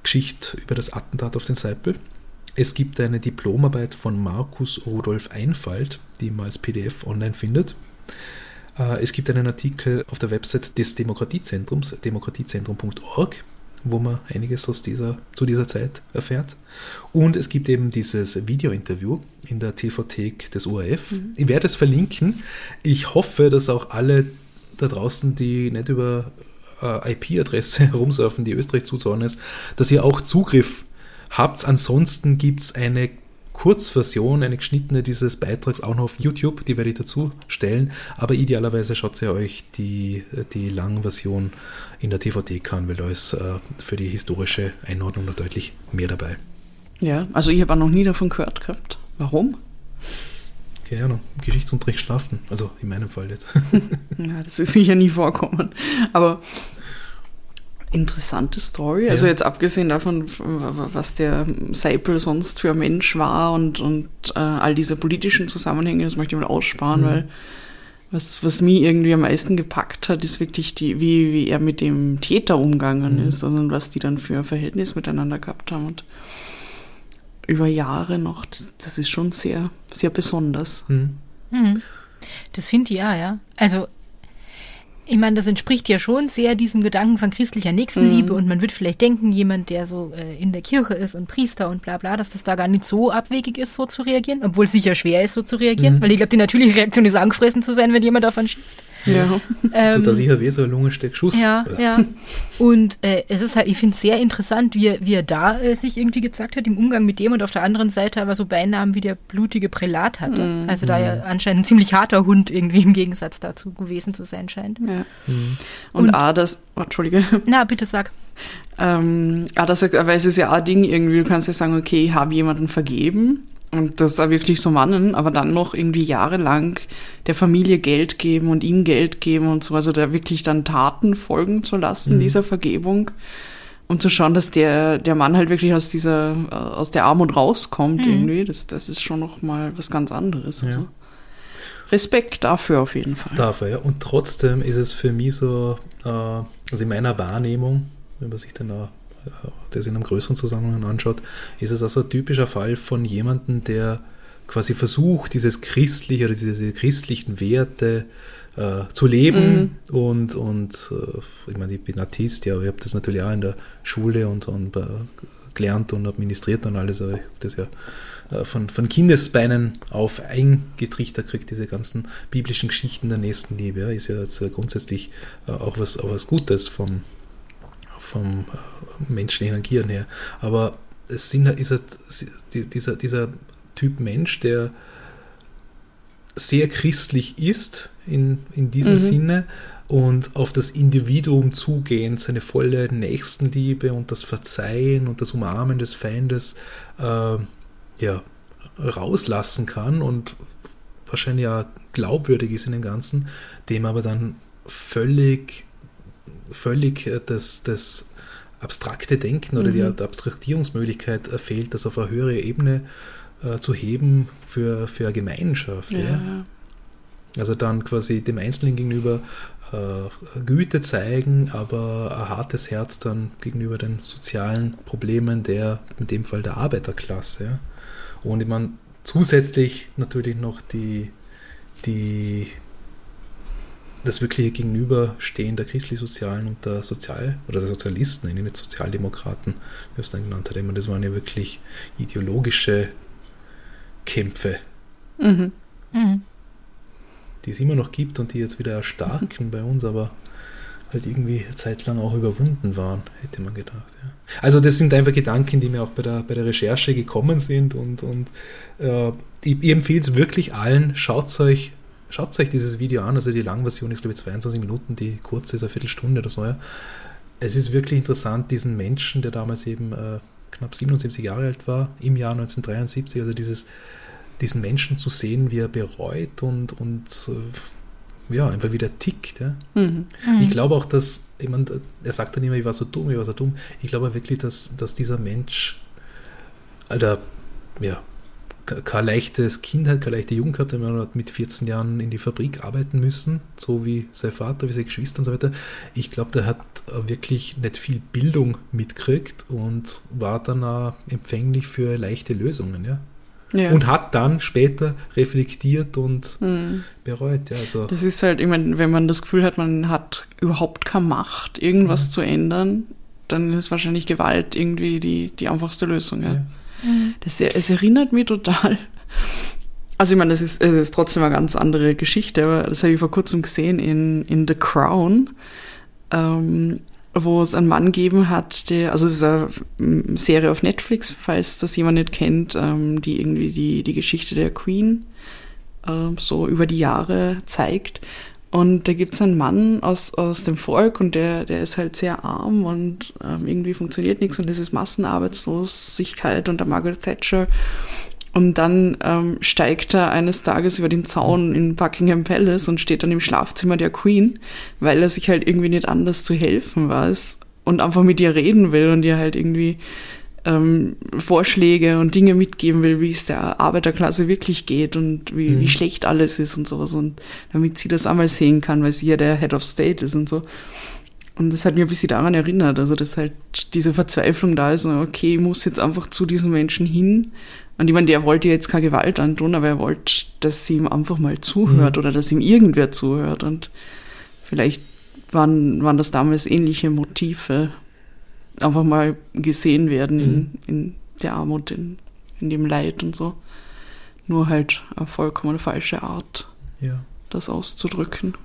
Geschichte über das Attentat auf den Seipel es gibt eine Diplomarbeit von Markus Rudolf Einfalt, die man als PDF online findet. Äh, es gibt einen Artikel auf der Website des Demokratiezentrums, demokratiezentrum.org, wo man einiges aus dieser, zu dieser Zeit erfährt. Und es gibt eben dieses Video-Interview in der TV-Thek des ORF. Mhm. Ich werde es verlinken. Ich hoffe, dass auch alle da draußen, die nicht über äh, IP-Adresse herumsurfen, die Österreich zuzuordnen ist, dass ihr auch Zugriff habt. Ansonsten gibt es eine Kurzversion, eine geschnittene dieses Beitrags auch noch auf YouTube, die werde ich dazu stellen, aber idealerweise schaut ihr euch die, die Langversion in der TVT an, weil da ist äh, für die historische Einordnung noch deutlich mehr dabei. Ja, also ich habe auch noch nie davon gehört gehabt. Warum? Keine Ahnung, Geschichtsunterricht schlafen, also in meinem Fall jetzt. ja, das ist sicher nie vorkommen, aber interessante Story. Also ja. Also jetzt abgesehen davon, was der Seipel sonst für ein Mensch war und, und äh, all diese politischen Zusammenhänge, das möchte ich mal aussparen, mhm. weil was, was mich irgendwie am meisten gepackt hat, ist wirklich die, wie, wie er mit dem Täter umgegangen mhm. ist, also was die dann für ein Verhältnis miteinander gehabt haben. Und über Jahre noch, das, das ist schon sehr, sehr besonders. Mhm. mhm. Das finde ich ja, ja. Also ich meine, das entspricht ja schon sehr diesem Gedanken von christlicher Nächstenliebe mhm. und man wird vielleicht denken, jemand, der so äh, in der Kirche ist und Priester und bla bla, dass das da gar nicht so abwegig ist, so zu reagieren, obwohl es sicher schwer ist, so zu reagieren, mhm. weil ich glaube, die natürliche Reaktion ist angefressen zu sein, wenn jemand davon schießt. Ja. Ähm, Tut da sicher weh, so ein Lungensteckschuss. Ja, ja. Und äh, es ist halt, ich finde es sehr interessant, wie er, wie er da äh, sich irgendwie gezeigt hat im Umgang mit dem und auf der anderen Seite aber so Beinamen wie der blutige Prälat hatte. Mhm. Also da ja mhm. anscheinend ein ziemlich harter Hund irgendwie im Gegensatz dazu gewesen zu sein scheint. Ja. Mhm. Und, und A, das, oh, Entschuldige. Na, bitte sag. Ähm, ah, das, aber es ist ja ein Ding irgendwie, du kannst ja sagen, okay, ich habe jemanden vergeben und das auch wirklich so mannen, aber dann noch irgendwie jahrelang der Familie Geld geben und ihm Geld geben und so, also da wirklich dann Taten folgen zu lassen, mhm. dieser Vergebung. Und zu schauen, dass der, der Mann halt wirklich aus dieser, aus der Armut rauskommt mhm. irgendwie, das, das ist schon noch mal was ganz anderes. Also. Respekt dafür auf jeden Fall. Dafür, ja. Und trotzdem ist es für mich so, äh, also in meiner Wahrnehmung, wenn man sich dann auch das in einem größeren Zusammenhang anschaut, ist es also ein typischer Fall von jemandem, der quasi versucht, dieses christliche oder diese christlichen Werte äh, zu leben mhm. und, und äh, ich meine, ich bin Artist, ja, ich habe das natürlich auch in der Schule und, und äh, gelernt und administriert und alles, aber ich habe das ja äh, von, von Kindesbeinen auf eingetrichtert kriegt, diese ganzen biblischen Geschichten der Nächstenliebe, ja, ist ja grundsätzlich äh, auch was, auch was Gutes vom, vom äh, menschlichen Agieren her. Aber es sind, ist halt dieser, dieser Typ Mensch, der sehr christlich ist in, in diesem mhm. Sinne und auf das Individuum zugehend seine volle Nächstenliebe und das Verzeihen und das Umarmen des Feindes äh, ja, rauslassen kann und wahrscheinlich ja glaubwürdig ist in dem Ganzen, dem aber dann völlig völlig äh, das, das abstrakte Denken oder mhm. die Abstraktierungsmöglichkeit fehlt, das auf eine höhere Ebene äh, zu heben für, für eine Gemeinschaft. Ja. ja. Also dann quasi dem Einzelnen gegenüber äh, Güte zeigen, aber ein hartes Herz dann gegenüber den sozialen Problemen der, in dem Fall der Arbeiterklasse. Ja. Und ich meine, zusätzlich natürlich noch die, die das wirkliche Gegenüberstehen der christlich-sozialen und der Sozial- oder der Sozialisten, jetzt Sozialdemokraten, wie wir es dann genannt haben, das waren ja wirklich ideologische Kämpfe, mhm. Mhm. die es immer noch gibt und die jetzt wieder erstarken mhm. bei uns, aber halt irgendwie zeitlang auch überwunden waren, hätte man gedacht. Ja. Also das sind einfach Gedanken, die mir auch bei der, bei der Recherche gekommen sind und, und äh, ich, ich empfehle es wirklich allen, schaut euch Schaut euch dieses Video an, also die Langversion ist glaube ich 22 Minuten, die kurze ist eine Viertelstunde oder so. Ja. Es ist wirklich interessant, diesen Menschen, der damals eben äh, knapp 77 Jahre alt war, im Jahr 1973, also dieses, diesen Menschen zu sehen, wie er bereut und, und äh, ja, einfach wieder tickt. Ja. Mhm. Ich mhm. glaube auch, dass, ich meine, er sagt dann immer, ich war so dumm, ich war so dumm. Ich glaube wirklich, dass, dass dieser Mensch, Alter, ja, keine leichtes Kindheit, keine leichte Jugend gehabt. Er hat mit 14 Jahren in die Fabrik arbeiten müssen, so wie sein Vater, wie seine Geschwister und so weiter. Ich glaube, der hat wirklich nicht viel Bildung mitgekriegt und war dann auch empfänglich für leichte Lösungen, ja. Ja. Und hat dann später reflektiert und mhm. bereut. Ja, also. Das ist halt, ich meine, wenn man das Gefühl hat, man hat überhaupt keine Macht, irgendwas ja. zu ändern, dann ist wahrscheinlich Gewalt irgendwie die, die einfachste Lösung. Ja. Mhm. Das, es erinnert mich total. Also ich meine, das ist, es ist trotzdem eine ganz andere Geschichte, aber das habe ich vor kurzem gesehen in, in The Crown, ähm, wo es einen Mann gegeben hat, der, also es ist eine Serie auf Netflix, falls das jemand nicht kennt, ähm, die irgendwie die, die Geschichte der Queen äh, so über die Jahre zeigt. Und da gibt es einen Mann aus, aus dem Volk und der, der ist halt sehr arm und ähm, irgendwie funktioniert nichts und es ist Massenarbeitslosigkeit unter Margaret Thatcher. Und dann ähm, steigt er eines Tages über den Zaun in Buckingham Palace und steht dann im Schlafzimmer der Queen, weil er sich halt irgendwie nicht anders zu helfen weiß und einfach mit ihr reden will und ihr halt irgendwie ähm, Vorschläge und Dinge mitgeben will, wie es der Arbeiterklasse wirklich geht und wie, mhm. wie schlecht alles ist und sowas. Und damit sie das einmal sehen kann, weil sie ja der Head of State ist und so. Und das hat mir ein bisschen daran erinnert, also dass halt diese Verzweiflung da ist, okay, ich muss jetzt einfach zu diesen Menschen hin. Und ich meine, der wollte jetzt keine Gewalt antun, aber er wollte, dass sie ihm einfach mal zuhört mhm. oder dass ihm irgendwer zuhört. Und vielleicht waren, waren das damals ähnliche Motive, einfach mal gesehen werden mhm. in, in der Armut, in, in dem Leid und so. Nur halt eine vollkommen falsche Art, ja. das auszudrücken.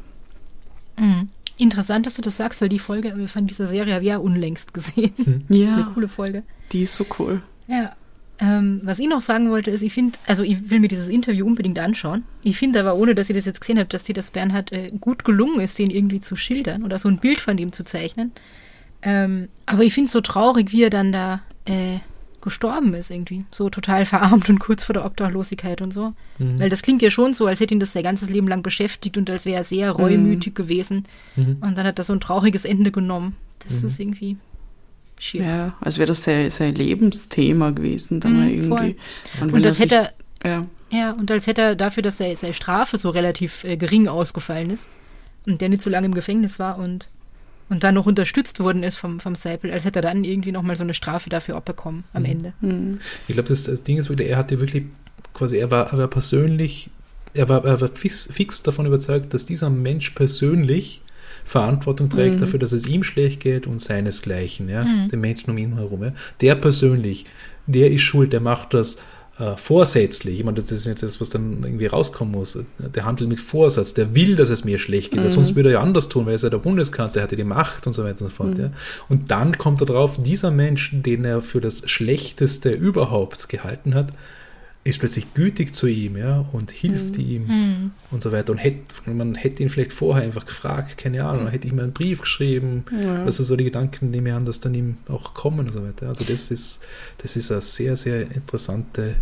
Mhm. Interessant, dass du das sagst, weil die Folge von dieser Serie habe ich ja unlängst gesehen. Hm. Ja. Das ist eine coole Folge. Die ist so cool. Ja. Ähm, was ich noch sagen wollte, ist, ich finde, also ich will mir dieses Interview unbedingt anschauen. Ich finde aber, ohne dass ihr das jetzt gesehen habt, dass dir das Bernhard äh, gut gelungen ist, den irgendwie zu schildern oder so ein Bild von dem zu zeichnen. Ähm, aber ich finde es so traurig, wie er dann da äh, gestorben ist irgendwie. So total verarmt und kurz vor der Obdachlosigkeit und so. Mhm. Weil das klingt ja schon so, als hätte ihn das sein ganzes Leben lang beschäftigt und als wäre er sehr reumütig mhm. gewesen. Mhm. Und dann hat er so ein trauriges Ende genommen. Das mhm. ist irgendwie schier. Ja, als wäre das sein, sein Lebensthema gewesen. Dann mhm, irgendwie. Und, und als hätte er, ja. ja. und als hätte er dafür, dass seine Strafe so relativ äh, gering ausgefallen ist und der nicht so lange im Gefängnis war und und dann noch unterstützt worden ist vom, vom Seipel, als hätte er dann irgendwie nochmal so eine Strafe dafür abbekommen am mhm. Ende. Mhm. Ich glaube, das, das, Ding ist wirklich, er hatte wirklich quasi, er war, er war persönlich, er war, er war fix, fix davon überzeugt, dass dieser Mensch persönlich Verantwortung trägt mhm. dafür, dass es ihm schlecht geht und seinesgleichen, ja, mhm. den Menschen um ihn herum. Ja. Der persönlich, der ist schuld, der macht das äh, vorsätzlich, ich meine, das ist jetzt das, was dann irgendwie rauskommen muss, der handelt mit Vorsatz, der will, dass es mir schlecht geht, mhm. weil sonst würde er ja anders tun, weil er ist ja der Bundeskanzler, er hatte die Macht und so weiter und so fort. Mhm. Ja. Und dann kommt er drauf, dieser Mensch, den er für das Schlechteste überhaupt gehalten hat, ist plötzlich gütig zu ihm, ja, und hilft mhm. ihm mhm. und so weiter. Und hätte, man hätte ihn vielleicht vorher einfach gefragt, keine Ahnung, hätte ich mir einen Brief geschrieben, ja. also so die Gedanken nehme ich an, dass dann ihm auch kommen und so weiter. Also das ist, das ist eine sehr, sehr interessante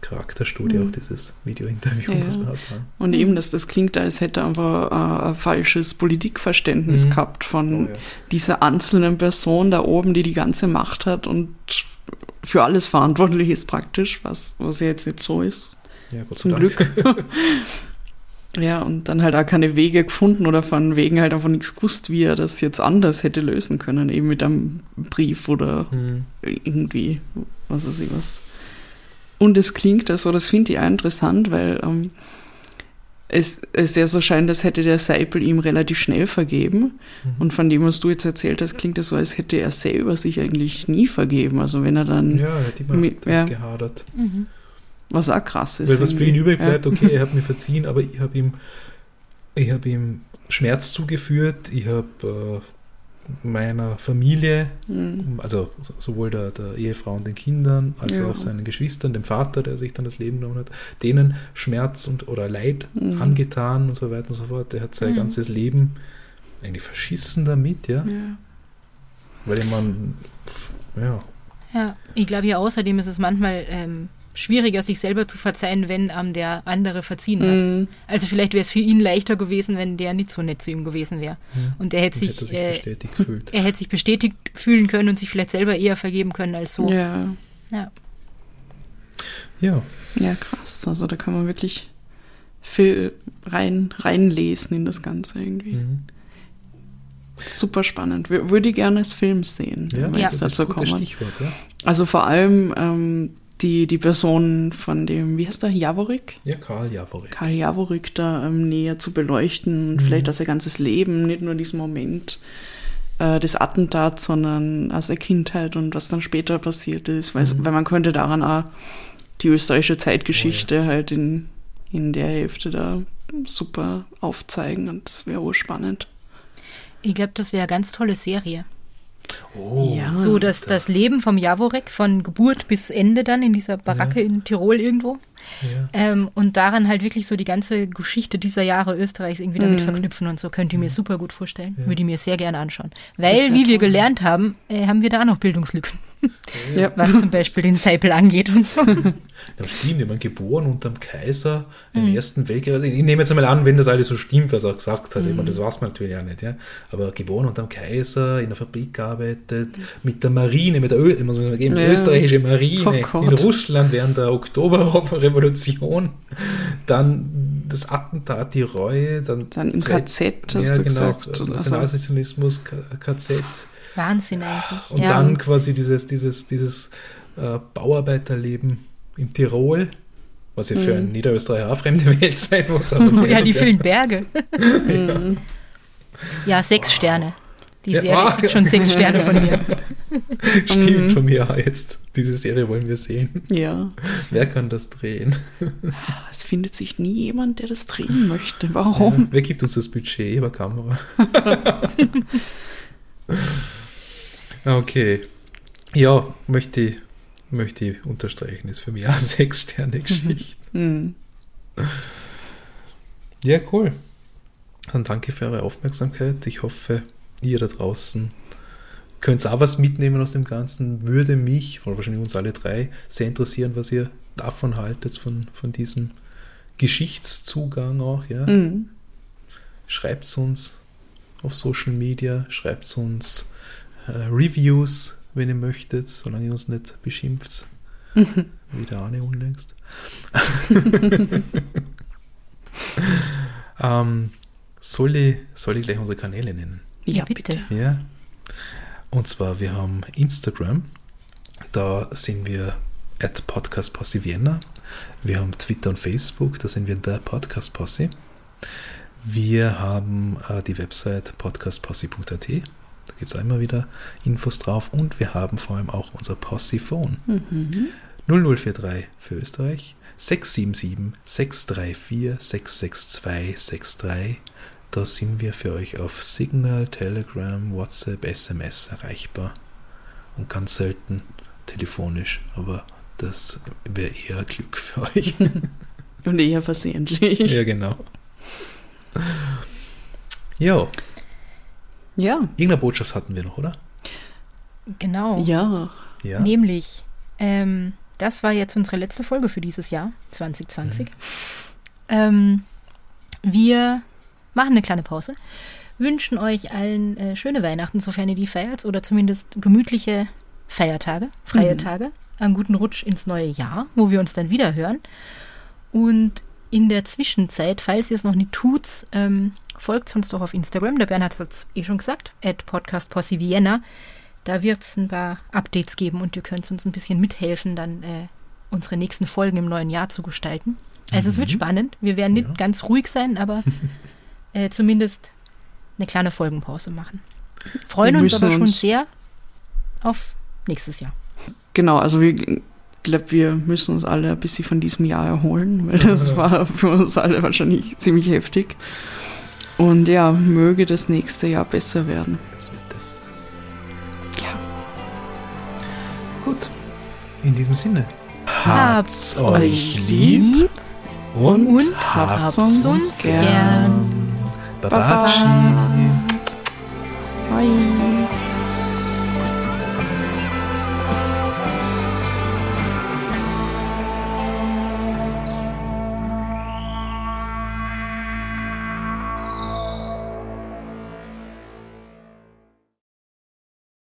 Charakterstudie, mhm. auch dieses Video-Interview, ja. muss man auch sagen. Und eben, dass das klingt, als hätte er einfach äh, ein falsches Politikverständnis mhm. gehabt von oh, dieser einzelnen Person da oben, die die ganze Macht hat und für alles verantwortlich ist praktisch, was, was jetzt nicht so ist. Ja, Zum Glück. ja, und dann halt auch keine Wege gefunden oder von Wegen halt einfach nichts gewusst, wie er das jetzt anders hätte lösen können, eben mit einem Brief oder hm. irgendwie, was weiß ich was. Und es klingt so, das finde ich auch interessant, weil ähm, es, es ja so scheint, als hätte der Seipel ihm relativ schnell vergeben. Mhm. Und von dem, was du jetzt erzählt hast, klingt es so, als hätte er selber sich eigentlich nie vergeben. Also wenn er dann. Ja, er hat immer mit, ja, gehadert. Mhm. Was auch krass ist. Weil was für ihn übrig bleibt, ja. okay, er hat mir verziehen, aber ich habe ihm, ich habe ihm Schmerz zugeführt, ich habe äh, meiner Familie, mhm. also sowohl der, der, Ehefrau und den Kindern, als ja. auch seinen Geschwistern, dem Vater, der sich dann das Leben genommen hat, denen Schmerz und oder Leid mhm. angetan und so weiter und so fort. Der hat sein mhm. ganzes Leben eigentlich verschissen damit, ja. ja. Weil man, ja. Ja, ich glaube ja außerdem ist es manchmal ähm, schwieriger, sich selber zu verzeihen, wenn ähm, der andere verziehen hat. Mhm. Also vielleicht wäre es für ihn leichter gewesen, wenn der nicht so nett zu ihm gewesen wäre. Mhm. Und er hätte sich, hätte sich äh, bestätigt gefühlt. Er hätte sich bestätigt fühlen können und sich vielleicht selber eher vergeben können als so. Ja. Ja. Ja, ja krass. Also da kann man wirklich viel rein, reinlesen in das Ganze irgendwie. Mhm. Super spannend. Würde ich gerne als Film sehen, ja, wenn ja. es dazu kommt. Stichwort, ja. Also vor allem ähm, die, die Person von dem, wie heißt der, Javorik? Ja, Karl Javorik. Karl Javorik da ähm, näher zu beleuchten und mhm. vielleicht auch sein ganzes Leben, nicht nur diesen Moment äh, des Attentats, sondern aus der Kindheit und was dann später passiert ist, weil, mhm. weil man könnte daran auch die österreichische Zeitgeschichte oh, ja. halt in, in der Hälfte da super aufzeigen und das wäre auch spannend. Ich glaube, das wäre eine ganz tolle Serie. Oh, ja. So das, das Leben vom Jaworek von Geburt bis Ende dann in dieser Baracke ja. in Tirol irgendwo. Ja. Ähm, und daran halt wirklich so die ganze Geschichte dieser Jahre Österreichs irgendwie damit mhm. verknüpfen und so. Könnt ihr mir mhm. super gut vorstellen. Ja. Würde ich mir sehr gerne anschauen. Weil, wie toll. wir gelernt haben, äh, haben wir da noch Bildungslücken. Ja. Was zum Beispiel den Seipel angeht und so. Ja, stimmt, ich meine, geboren unter dem Kaiser im mhm. Ersten Weltkrieg. Also ich nehme jetzt einmal an, wenn das alles so stimmt, was er gesagt hat. Mhm. Ich meine, das weiß man natürlich auch nicht. Ja. Aber geboren unter dem Kaiser, in der Fabrik gearbeitet, mit der Marine, mit der Ö muss man geben, ja. österreichische Marine oh in Russland während der Oktoberrevolution. Dann das Attentat, die Reue. Dann, dann im KZ, hast ja, du genau, gesagt. Nationalsozialismus, KZ. Wahnsinn eigentlich. Und ja. dann quasi dieses, dieses, dieses äh, Bauarbeiterleben in Tirol, was ja für mhm. einen Niederösterreicher auch fremde Welt sein muss. ja, die vielen Berge. ja. ja. sechs wow. Sterne. Die Serie ja, kriegt schon sechs Sterne von mir. Stimmt von mir jetzt. Diese Serie wollen wir sehen. Ja. Wer kann das drehen? Es findet sich nie jemand, der das drehen möchte. Warum? Ja, wer gibt uns das Budget über Kamera? okay. Ja, möchte ich, möchte ich unterstreichen. Ist für mich eine Sechs-Sterne-Geschichte. Mhm. Ja, cool. Dann danke für eure Aufmerksamkeit. Ich hoffe, ihr da draußen könnt auch was mitnehmen aus dem Ganzen. Würde mich, oder wahrscheinlich uns alle drei, sehr interessieren, was ihr davon haltet, von, von diesem Geschichtszugang auch. Ja? Mhm. Schreibt es uns auf Social Media, schreibt es uns äh, Reviews, wenn ihr möchtet, solange ihr uns nicht beschimpft. Wie der Arne unlängst. ähm, soll, ich, soll ich gleich unsere Kanäle nennen? Ja, bitte. Ja. Und zwar, wir haben Instagram, da sind wir at Podcast Posse Vienna. Wir haben Twitter und Facebook, da sind wir The Podcast Posse. Wir haben äh, die Website podcastposse.at, da gibt es immer wieder Infos drauf und wir haben vor allem auch unser Posse-Phone. Mhm. 0043 für Österreich, 677 634 662 63. Da sind wir für euch auf Signal, Telegram, WhatsApp, SMS erreichbar. Und ganz selten telefonisch, aber das wäre eher Glück für euch. Und eher versehentlich. ja, genau. Ja, Ja. irgendeine Botschaft hatten wir noch, oder? Genau. Ja. Ja. Nämlich, ähm, das war jetzt unsere letzte Folge für dieses Jahr, 2020. Ähm, wir machen eine kleine Pause, wünschen euch allen äh, schöne Weihnachten, sofern ihr die feiert, oder zumindest gemütliche Feiertage, freie Mhm. Tage, einen guten Rutsch ins neue Jahr, wo wir uns dann wieder hören. Und in der Zwischenzeit, falls ihr es noch nicht tut, ähm, folgt uns doch auf Instagram. Der Bernhard hat es eh schon gesagt, at podcastposse Vienna. Da wird es ein paar Updates geben und ihr könnt uns ein bisschen mithelfen, dann äh, unsere nächsten Folgen im neuen Jahr zu gestalten. Also es wird Mhm. spannend. Wir werden nicht Ja. ganz ruhig sein, aber äh, zumindest eine kleine Folgenpause machen. Freuen Wir uns aber schon uns- sehr auf nächstes Jahr. Genau, also ich glaube, wir müssen uns alle ein bisschen von diesem Jahr erholen, weil das war für uns alle wahrscheinlich ziemlich heftig. Und ja, möge das nächste Jahr besser werden. Das wird das. Ja. Gut. In diesem Sinne. Habt's euch lieb und, und habt's habt's uns gern. Babachi. Bye.